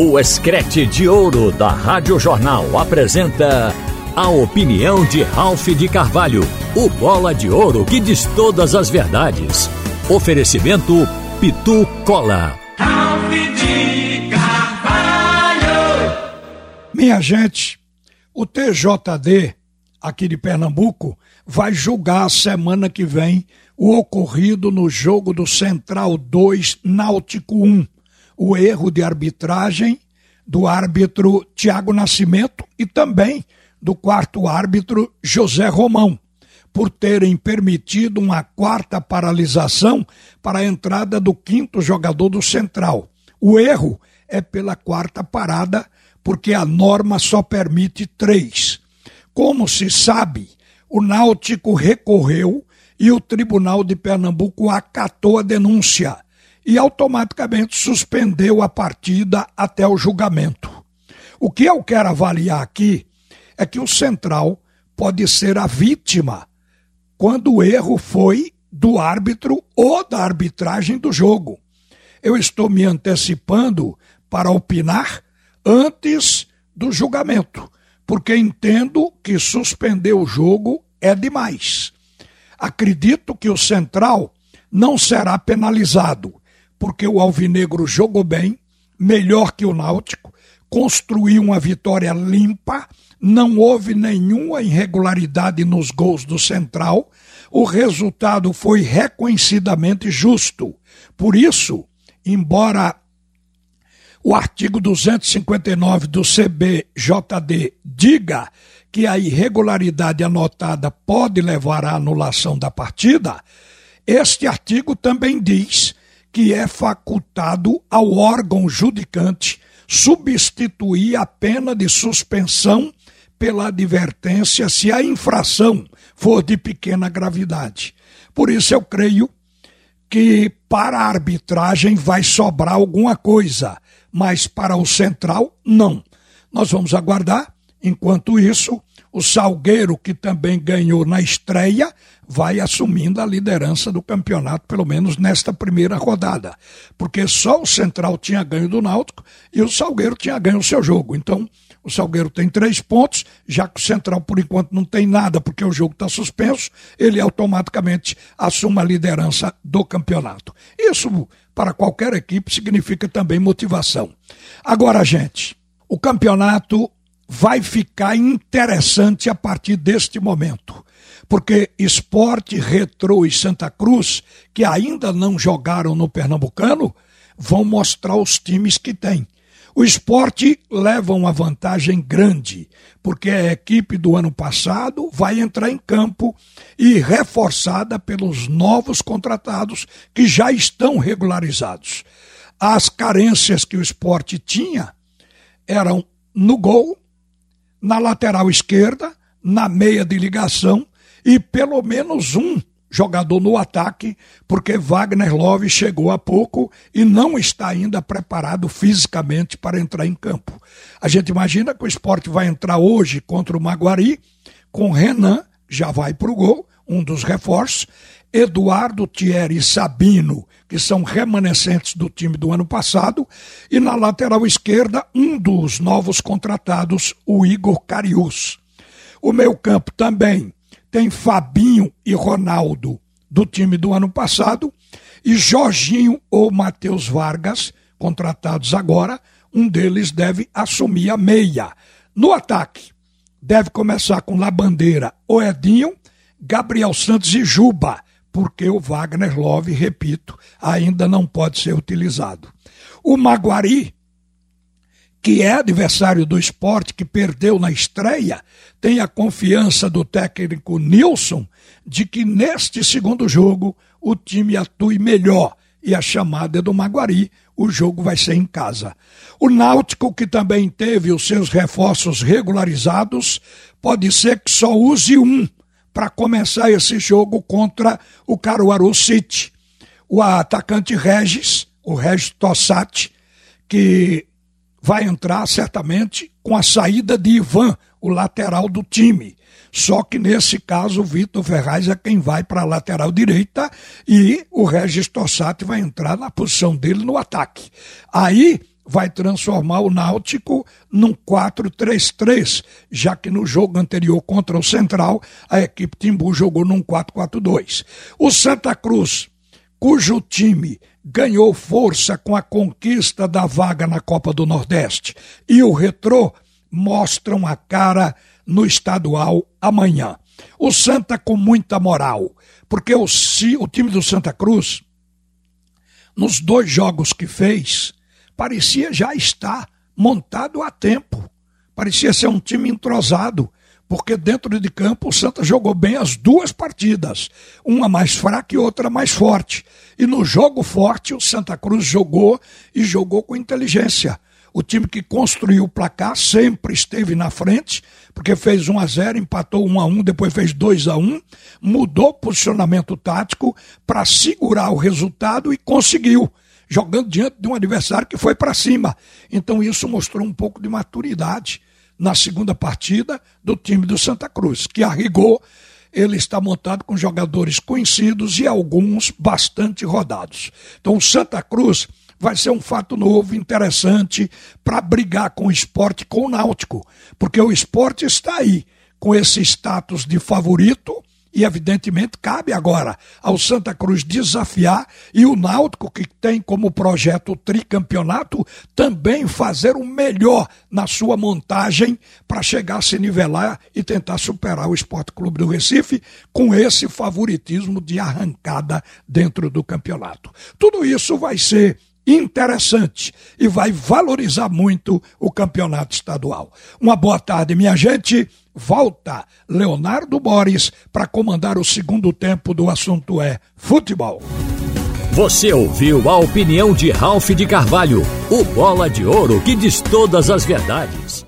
O Escrete de Ouro da Rádio Jornal apresenta a opinião de Ralph de Carvalho, o bola de ouro que diz todas as verdades. Oferecimento Pitu Cola. Ralph de Carvalho. Minha gente, o TJD aqui de Pernambuco vai julgar a semana que vem o ocorrido no jogo do Central 2 Náutico 1 o erro de arbitragem do árbitro Tiago Nascimento e também do quarto árbitro José Romão, por terem permitido uma quarta paralisação para a entrada do quinto jogador do Central. O erro é pela quarta parada, porque a norma só permite três. Como se sabe, o Náutico recorreu e o Tribunal de Pernambuco acatou a denúncia e automaticamente suspendeu a partida até o julgamento. O que eu quero avaliar aqui é que o Central pode ser a vítima quando o erro foi do árbitro ou da arbitragem do jogo. Eu estou me antecipando para opinar antes do julgamento, porque entendo que suspender o jogo é demais. Acredito que o Central não será penalizado porque o Alvinegro jogou bem, melhor que o Náutico, construiu uma vitória limpa, não houve nenhuma irregularidade nos gols do Central, o resultado foi reconhecidamente justo. Por isso, embora o artigo 259 do CBJD diga que a irregularidade anotada pode levar à anulação da partida, este artigo também diz que é facultado ao órgão judicante substituir a pena de suspensão pela advertência se a infração for de pequena gravidade. Por isso eu creio que para a arbitragem vai sobrar alguma coisa, mas para o central não. Nós vamos aguardar. Enquanto isso, o Salgueiro, que também ganhou na estreia, vai assumindo a liderança do campeonato, pelo menos nesta primeira rodada. Porque só o Central tinha ganho do Náutico e o Salgueiro tinha ganho o seu jogo. Então, o Salgueiro tem três pontos, já que o Central, por enquanto, não tem nada, porque o jogo está suspenso, ele automaticamente assume a liderança do campeonato. Isso, para qualquer equipe, significa também motivação. Agora, gente, o campeonato vai ficar interessante a partir deste momento. Porque Esporte, Retro e Santa Cruz, que ainda não jogaram no Pernambucano, vão mostrar os times que tem. O esporte leva uma vantagem grande, porque a equipe do ano passado vai entrar em campo e reforçada pelos novos contratados que já estão regularizados. As carências que o esporte tinha eram no gol na lateral esquerda, na meia de ligação e pelo menos um jogador no ataque, porque Wagner Love chegou há pouco e não está ainda preparado fisicamente para entrar em campo. A gente imagina que o esporte vai entrar hoje contra o Maguari, com Renan, já vai para o gol, um dos reforços, Eduardo Thierry Sabino, que são remanescentes do time do ano passado, e na lateral esquerda, um dos novos contratados, o Igor Carius. O meio-campo também tem Fabinho e Ronaldo, do time do ano passado, e Jorginho ou Matheus Vargas, contratados agora, um deles deve assumir a meia. No ataque, deve começar com Labandeira ou Edinho, Gabriel Santos e Juba porque o Wagner Love, repito, ainda não pode ser utilizado. O Maguari, que é adversário do esporte, que perdeu na estreia, tem a confiança do técnico Nilson de que neste segundo jogo o time atue melhor. E a chamada é do Maguari, o jogo vai ser em casa. O Náutico, que também teve os seus reforços regularizados, pode ser que só use um para começar esse jogo contra o Caruaru City. O atacante Regis, o Regis Tossati, que vai entrar certamente com a saída de Ivan, o lateral do time. Só que nesse caso o Vitor Ferraz é quem vai para a lateral direita e o Regis Tossati vai entrar na posição dele no ataque. Aí vai transformar o Náutico num 4-3-3, já que no jogo anterior contra o Central, a equipe Timbu jogou num 4-4-2. O Santa Cruz, cujo time ganhou força com a conquista da vaga na Copa do Nordeste, e o Retrô mostram a cara no estadual amanhã. O Santa com muita moral, porque o, o time do Santa Cruz, nos dois jogos que fez, parecia já estar montado a tempo. Parecia ser um time entrosado, porque dentro de campo o Santa jogou bem as duas partidas, uma mais fraca e outra mais forte. E no jogo forte o Santa Cruz jogou e jogou com inteligência. O time que construiu o placar sempre esteve na frente, porque fez 1 a 0, empatou 1 a 1, depois fez 2 a 1, mudou o posicionamento tático para segurar o resultado e conseguiu, jogando diante de um adversário que foi para cima. Então isso mostrou um pouco de maturidade na segunda partida do time do Santa Cruz, que a rigor ele está montado com jogadores conhecidos e alguns bastante rodados. Então o Santa Cruz vai ser um fato novo, interessante, para brigar com o esporte, com o náutico. Porque o esporte está aí, com esse status de favorito, e evidentemente cabe agora ao Santa Cruz desafiar e o Náutico, que tem como projeto o tricampeonato, também fazer o melhor na sua montagem para chegar a se nivelar e tentar superar o Esporte Clube do Recife com esse favoritismo de arrancada dentro do campeonato. Tudo isso vai ser interessante e vai valorizar muito o campeonato estadual. Uma boa tarde, minha gente. Volta Leonardo Boris para comandar o segundo tempo do assunto é futebol. Você ouviu a opinião de Ralph de Carvalho, o bola de ouro que diz todas as verdades.